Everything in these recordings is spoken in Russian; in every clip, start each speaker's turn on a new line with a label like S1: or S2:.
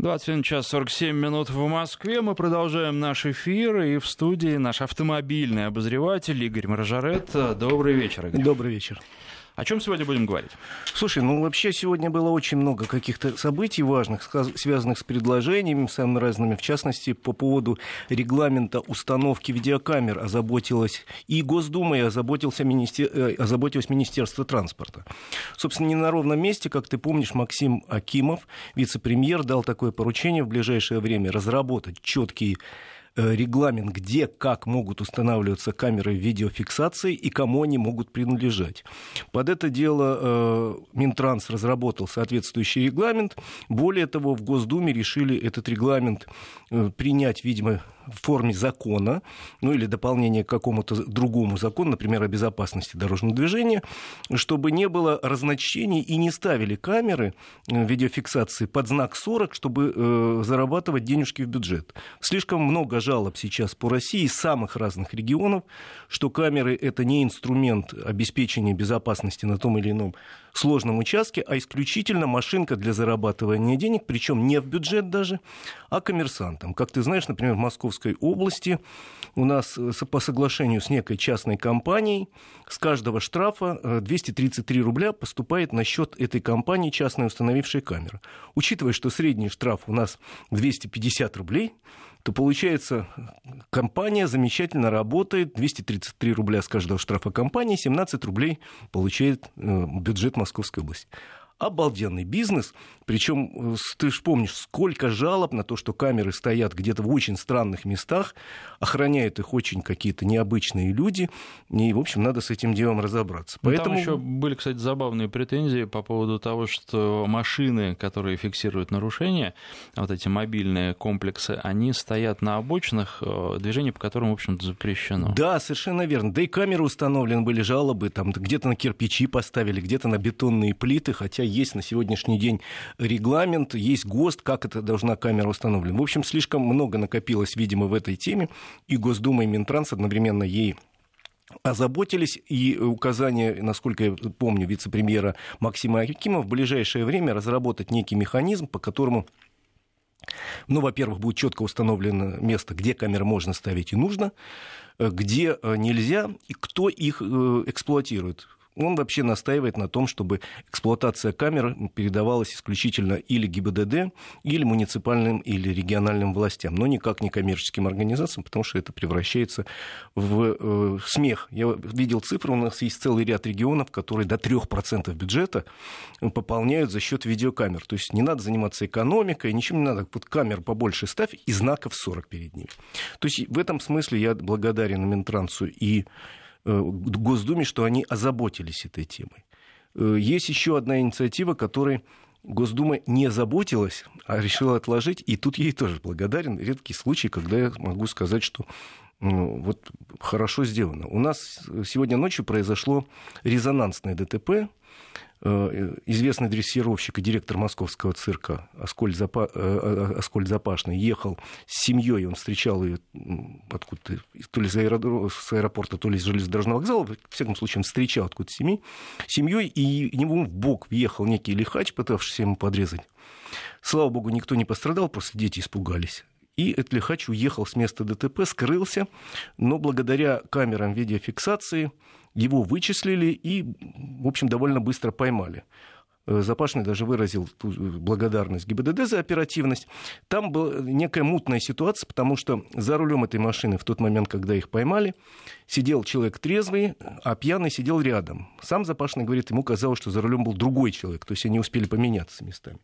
S1: 21 час 47 минут в Москве. Мы продолжаем наш эфир. И в студии наш автомобильный обозреватель Игорь Маржарет. Добрый вечер, Игорь.
S2: Добрый вечер.
S1: О чем сегодня будем говорить?
S2: Слушай, ну вообще сегодня было очень много каких-то событий важных, связанных с предложениями самыми разными. В частности, по поводу регламента установки видеокамер озаботилась и Госдума, и озаботился министер... Э, озаботилось Министерство транспорта. Собственно, не на ровном месте, как ты помнишь, Максим Акимов, вице-премьер, дал такое поручение в ближайшее время разработать четкие регламент, где, как могут устанавливаться камеры видеофиксации и кому они могут принадлежать. Под это дело э, Минтранс разработал соответствующий регламент. Более того, в Госдуме решили этот регламент э, принять, видимо, в форме закона, ну или дополнение к какому-то другому закону, например, о безопасности дорожного движения, чтобы не было разночтений и не ставили камеры э, видеофиксации под знак 40, чтобы э, зарабатывать денежки в бюджет. Слишком много жалоб сейчас по России из самых разных регионов, что камеры это не инструмент обеспечения безопасности на том или ином сложном участке, а исключительно машинка для зарабатывания денег, причем не в бюджет даже, а коммерсантам. Как ты знаешь, например, в Московской области у нас э, по соглашению с некой частной компанией с каждого штрафа 233 э, рубля поступает на счет этой компании, частной установившей камеру. Учитывая, что средний штраф у нас 250 рублей, то получается, компания замечательно работает, 233 рубля с каждого штрафа компании, 17 рублей получает э, бюджет Московской области обалденный бизнес. Причем э, ты же помнишь, сколько жалоб на то, что камеры стоят где-то в очень странных местах, охраняют их очень какие-то необычные люди. И, в общем, надо с этим делом разобраться.
S1: Ну, Поэтому... Там еще были, кстати, забавные претензии по поводу того, что машины, которые фиксируют нарушения, вот эти мобильные комплексы, они стоят на обочинах, э, движение по которым, в общем-то, запрещено.
S2: Да, совершенно верно. Да и камеры установлены были жалобы, там где-то на кирпичи поставили, где-то на бетонные плиты, хотя есть на сегодняшний день регламент, есть ГОСТ, как это должна камера установлена. В общем, слишком много накопилось, видимо, в этой теме, и Госдума, и Минтранс одновременно ей озаботились, и указание, насколько я помню, вице-премьера Максима Акимова в ближайшее время разработать некий механизм, по которому ну, во-первых, будет четко установлено место, где камеры можно ставить и нужно, э, где э, нельзя, и кто их э, эксплуатирует. Он вообще настаивает на том, чтобы эксплуатация камер передавалась исключительно или ГИБДД, или муниципальным или региональным властям, но никак не коммерческим организациям, потому что это превращается в э, смех. Я видел цифры, у нас есть целый ряд регионов, которые до 3% бюджета пополняют за счет видеокамер. То есть не надо заниматься экономикой, ничем не надо. Под камер побольше ставь и знаков 40 перед ними. То есть в этом смысле я благодарен Минтрансу и Госдуме, что они озаботились этой темой. Э, есть еще одна инициатива, которой Госдума не заботилась, а решила отложить, и тут ей тоже благодарен. Редкий случай, когда я могу сказать, что ну, вот хорошо сделано. У нас сегодня ночью произошло резонансное ДТП Э, известный дрессировщик и директор московского цирка Аскольд, Запа... Э, э, Аскольд Запашный ехал с семьей, он встречал ее откуда-то, то ли с, аэродром, с аэропорта, то ли с железнодорожного вокзала, в всяком случае, он встречал откуда-то семьи, семьей, и ему в бок въехал некий лихач, пытавшийся ему подрезать. Слава богу, никто не пострадал, просто дети испугались. И этот лихач уехал с места ДТП, скрылся, но благодаря камерам видеофиксации его вычислили и, в общем, довольно быстро поймали. Э, Запашный даже выразил благодарность ГИБДД за оперативность. Там была некая мутная ситуация, потому что за рулем этой машины в тот момент, когда их поймали, сидел человек трезвый, а пьяный сидел рядом. Сам Запашный говорит, ему казалось, что за рулем был другой человек, то есть они успели поменяться местами.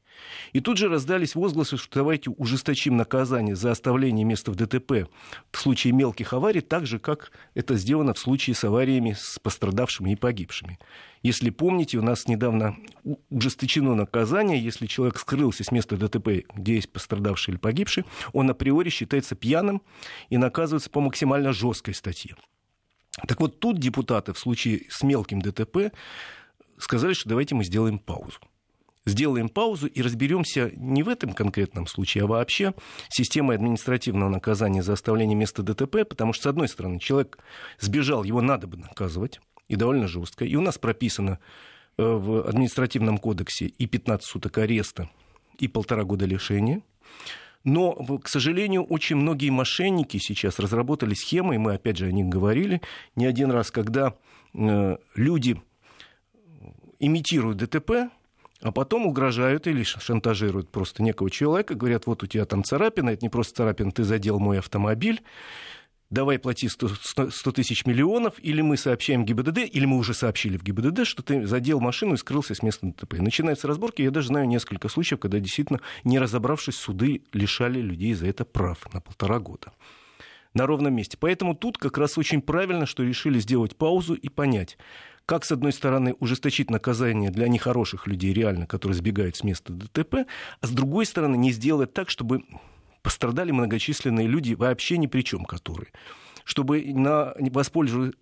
S2: И тут же раздались возгласы, что давайте ужесточим наказание за оставление места в ДТП в случае мелких аварий, так же, как это сделано в случае с авариями с пострадавшими и погибшими. Если помните, у нас недавно ужесточено наказание, если человек скрылся с места ДТП, где есть пострадавший или погибший, он априори считается пьяным и наказывается по максимально жесткой статье. Так вот, тут депутаты в случае с мелким ДТП сказали, что давайте мы сделаем паузу сделаем паузу и разберемся не в этом конкретном случае, а вообще системой административного наказания за оставление места ДТП, потому что, с одной стороны, человек сбежал, его надо бы наказывать, и довольно жестко. И у нас прописано э, в административном кодексе и 15 суток ареста, и полтора года лишения. Но, к сожалению, очень многие мошенники сейчас разработали схемы, и мы опять же о них говорили не один раз, когда э, люди имитируют ДТП, а потом угрожают или шантажируют просто некого человека, говорят, вот у тебя там царапина, это не просто царапина, ты задел мой автомобиль, давай плати 100, 100 тысяч миллионов, или мы сообщаем ГИБДД, или мы уже сообщили в ГИБДД, что ты задел машину и скрылся с места ДТП. Начинаются разборки. Я даже знаю несколько случаев, когда действительно, не разобравшись, суды лишали людей за это прав на полтора года на ровном месте. Поэтому тут как раз очень правильно, что решили сделать паузу и понять, как, с одной стороны, ужесточить наказание для нехороших людей реально, которые сбегают с места ДТП, а с другой стороны, не сделать так, чтобы пострадали многочисленные люди, вообще ни при чем которые чтобы, на,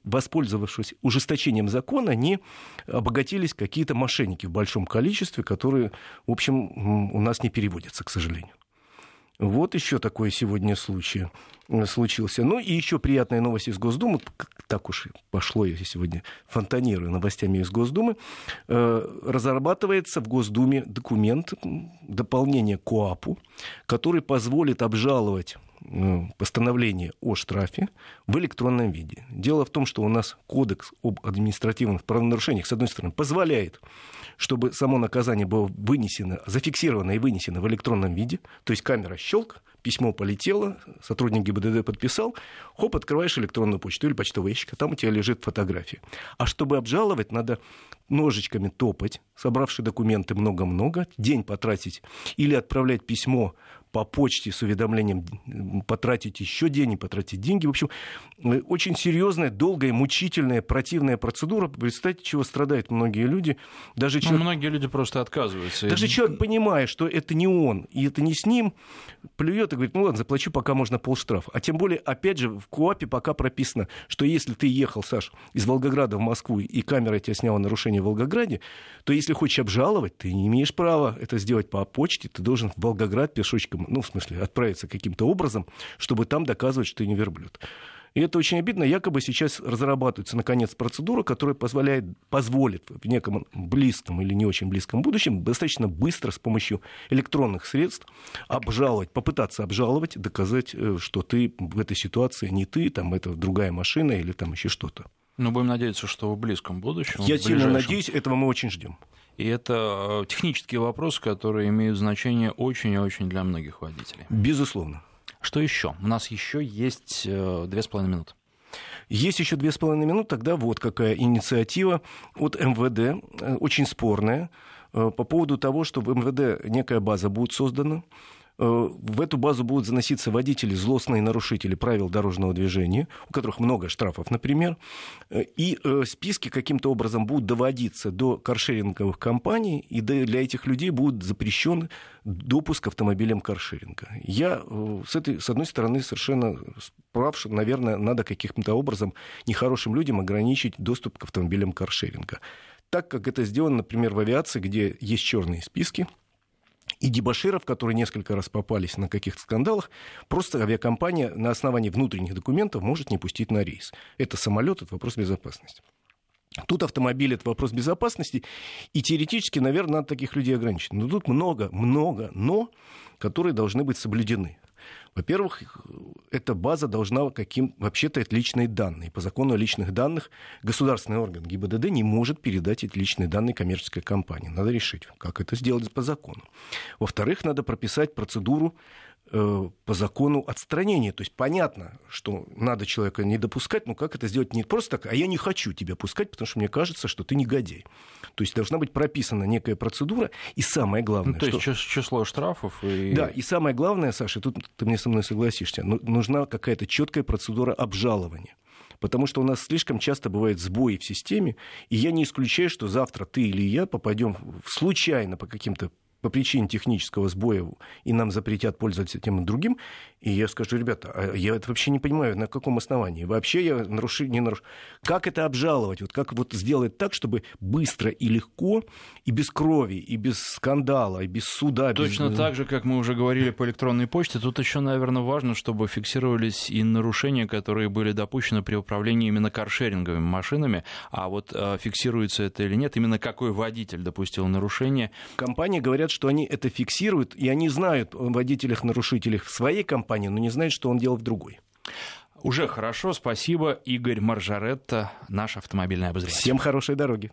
S2: воспользовавшись ужесточением закона, не обогатились какие-то мошенники в большом количестве, которые, в общем, у нас не переводятся, к сожалению. Вот еще такой сегодня случай э, случился. Ну и еще приятная новость из Госдумы. Так уж пошло, я сегодня фонтанирую новостями из Госдумы. Э, разрабатывается в Госдуме документ, дополнение КОАПу, который позволит обжаловать постановление о штрафе в электронном виде. Дело в том, что у нас кодекс об административных правонарушениях, с одной стороны, позволяет чтобы само наказание было вынесено, зафиксировано и вынесено в электронном виде, то есть камера щелк, письмо полетело, сотрудник ГИБДД подписал, хоп, открываешь электронную почту или почтовый ящик, а там у тебя лежит фотография. А чтобы обжаловать, надо ножичками топать, собравши документы много-много, день потратить или отправлять письмо по почте с уведомлением потратить еще деньги, потратить деньги. В общем, э, очень серьезная, долгая, мучительная, противная процедура. Представьте, чего страдают многие люди.
S1: Даже ну, человек... ну, многие люди просто отказываются.
S2: Даже человек, понимая, что это не он, и это не с ним, плюет и говорит, ну ладно, заплачу, пока можно полштрафа. А тем более, опять же, в КОАПе пока прописано, что если ты ехал, Саш, из Волгограда в Москву, и камера тебя сняла нарушение в Волгограде, то если хочешь обжаловать, ты не имеешь права это сделать по почте, ты должен в Волгоград пешочком ну, в смысле, отправиться каким-то образом, чтобы там доказывать, что ты не верблюд. И это очень обидно. Якобы сейчас разрабатывается, наконец, процедура, которая позволяет, позволит в неком близком или не очень близком будущем достаточно быстро с помощью электронных средств обжаловать, попытаться обжаловать, доказать, э, что ты в этой ситуации не ты, там это другая машина или там еще что-то.
S1: Ну, будем надеяться, что в близком будущем.
S2: Я сильно надеюсь, этого мы очень ждем.
S1: И это э, технические вопросы, которые имеют значение очень и очень для многих водителей.
S2: Безусловно.
S1: Что еще? У нас еще есть э, две с половиной минуты.
S2: Есть еще две с половиной минуты, тогда вот какая инициатива от МВД, э, очень спорная, по поводу того, что в МВД некая база будет создана, в эту базу будут заноситься водители, злостные нарушители правил дорожного движения, у которых много штрафов, например, э, и э, списки каким-то образом будут доводиться до каршеринговых компаний, и для этих людей будет запрещен допуск автомобилям каршеринга. Я с, этой, с одной стороны совершенно прав, что, наверное, надо каким-то образом нехорошим людям ограничить доступ к автомобилям каршеринга. Так как это сделано, например, в авиации, где есть черные списки, и дебаширов, которые несколько раз попались на каких-то скандалах, просто авиакомпания на основании внутренних документов может не пустить на рейс. Это самолет, это вопрос безопасности. Тут автомобиль – это вопрос безопасности, и теоретически, наверное, надо таких людей ограничить. Но тут много, много «но», которые должны быть соблюдены. Во-первых, эта база должна каким... Вообще-то это личные данные. По закону о личных данных государственный орган ГИБДД не может передать эти личные данные коммерческой компании. Надо решить, как это сделать по закону. Во-вторых, надо прописать процедуру по закону отстранения. То есть понятно, что надо человека не допускать, но как это сделать не просто так, а я не хочу тебя пускать, потому что мне кажется, что ты негодяй. То есть должна быть прописана некая процедура, и самое главное... Ну,
S1: то есть
S2: что...
S1: число штрафов и...
S2: Да, и самое главное, Саша, тут ты мне со мной согласишься, ну, нужна какая-то четкая процедура обжалования потому что у нас слишком часто бывают сбои в системе, и я не исключаю, что завтра ты или я попадем случайно по каким-то по причине технического сбоя, и нам запретят пользоваться тем и другим, и я скажу, ребята, а я это вообще не понимаю, на каком основании. Вообще я нарушу, не нарушу. Как это обжаловать? Вот как вот сделать так, чтобы быстро и легко, и без крови, и без скандала, и без суда.
S1: Точно
S2: без...
S1: так же, как мы уже говорили по электронной почте, тут еще, наверное, важно, чтобы фиксировались и нарушения, которые были допущены при управлении именно каршеринговыми машинами, а вот э, фиксируется это или нет, именно какой водитель допустил нарушение.
S2: Компании говорят, что они это фиксируют, и они знают о водителях-нарушителях в своей компании, но не знают, что он делал в другой.
S1: Уже хорошо, спасибо. Игорь Маржаретта, наш автомобильный обозреватель.
S2: Всем хорошей дороги.